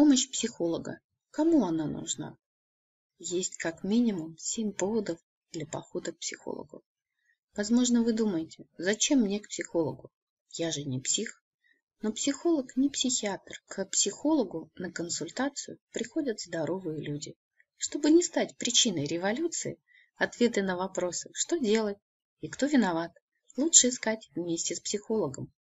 Помощь психолога. Кому она нужна? Есть как минимум семь поводов для похода к психологу. Возможно, вы думаете, зачем мне к психологу? Я же не псих. Но психолог не психиатр. К психологу на консультацию приходят здоровые люди. Чтобы не стать причиной революции, ответы на вопросы, что делать и кто виноват, лучше искать вместе с психологом.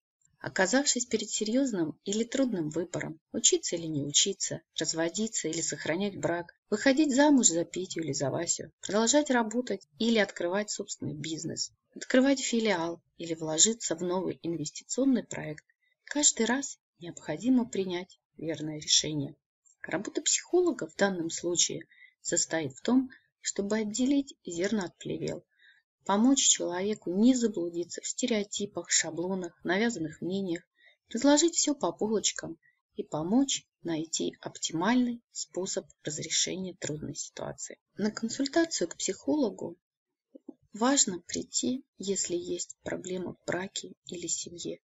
Оказавшись перед серьезным или трудным выбором, учиться или не учиться, разводиться или сохранять брак, выходить замуж за Петю или за Васю, продолжать работать или открывать собственный бизнес, открывать филиал или вложиться в новый инвестиционный проект, каждый раз необходимо принять верное решение. Работа психолога в данном случае состоит в том, чтобы отделить зерна от плевел, помочь человеку не заблудиться в стереотипах, шаблонах, навязанных мнениях, разложить все по полочкам и помочь найти оптимальный способ разрешения трудной ситуации. На консультацию к психологу важно прийти, если есть проблема в браке или семье.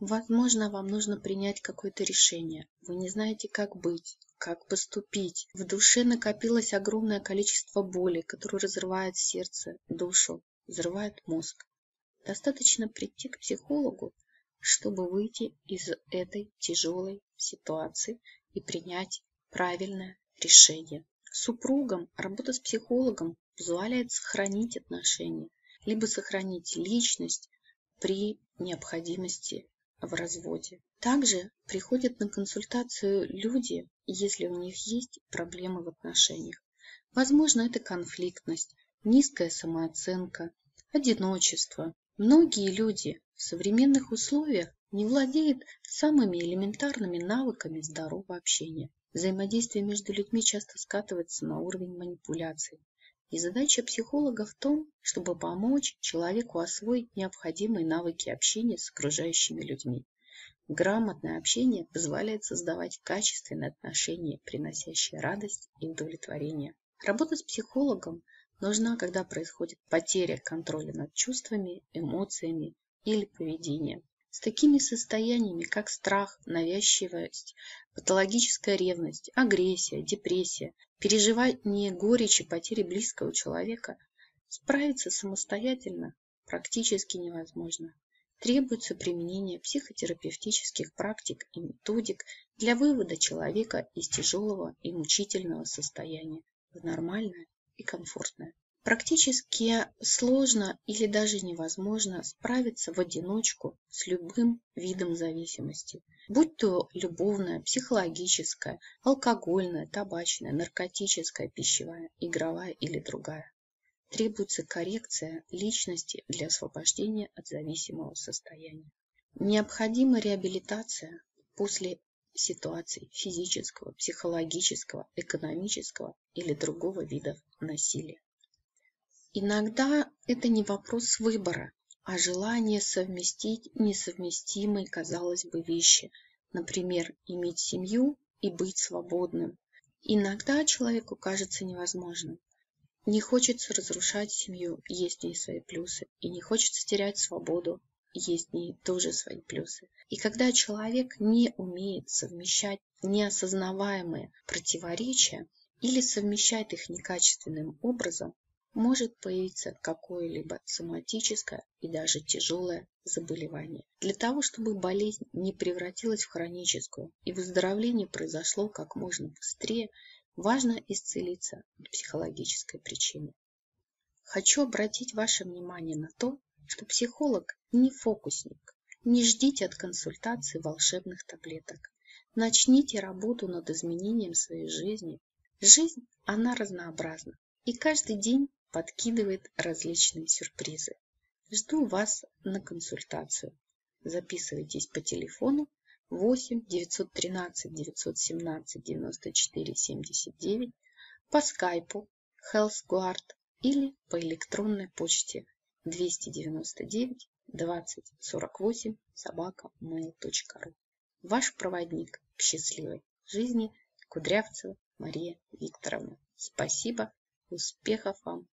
Возможно, вам нужно принять какое-то решение. Вы не знаете, как быть, как поступить. В душе накопилось огромное количество боли, которое разрывает сердце, душу взрывает мозг. Достаточно прийти к психологу, чтобы выйти из этой тяжелой ситуации и принять правильное решение. Супругам работа с психологом позволяет сохранить отношения, либо сохранить личность при необходимости в разводе. Также приходят на консультацию люди, если у них есть проблемы в отношениях. Возможно, это конфликтность, низкая самооценка, одиночество. Многие люди в современных условиях не владеют самыми элементарными навыками здорового общения. Взаимодействие между людьми часто скатывается на уровень манипуляций. И задача психолога в том, чтобы помочь человеку освоить необходимые навыки общения с окружающими людьми. Грамотное общение позволяет создавать качественные отношения, приносящие радость и удовлетворение. Работа с психологом нужна, когда происходит потеря контроля над чувствами, эмоциями или поведением. С такими состояниями, как страх, навязчивость, патологическая ревность, агрессия, депрессия, переживание горечи потери близкого человека, справиться самостоятельно практически невозможно. Требуется применение психотерапевтических практик и методик для вывода человека из тяжелого и мучительного состояния в нормальное и комфортное. Практически сложно или даже невозможно справиться в одиночку с любым видом зависимости, будь то любовная, психологическая, алкогольная, табачная, наркотическая, пищевая, игровая или другая. Требуется коррекция личности для освобождения от зависимого состояния. Необходима реабилитация после ситуаций физического, психологического, экономического или другого вида насилия. Иногда это не вопрос выбора, а желание совместить несовместимые, казалось бы, вещи. Например, иметь семью и быть свободным. Иногда человеку кажется невозможным. Не хочется разрушать семью, есть в ней свои плюсы. И не хочется терять свободу, есть в ней тоже свои плюсы. И когда человек не умеет совмещать неосознаваемые противоречия или совмещает их некачественным образом, может появиться какое-либо соматическое и даже тяжелое заболевание. Для того, чтобы болезнь не превратилась в хроническую и выздоровление произошло как можно быстрее, важно исцелиться от психологической причины. Хочу обратить ваше внимание на то, что психолог не фокусник. Не ждите от консультации волшебных таблеток. Начните работу над изменением своей жизни. Жизнь, она разнообразна. И каждый день подкидывает различные сюрпризы. Жду вас на консультацию. Записывайтесь по телефону 8 913 917 94 79 по скайпу HealthGuard или по электронной почте 299 20 48 собака Ваш проводник к счастливой жизни Кудрявцева Мария Викторовна. Спасибо, успехов вам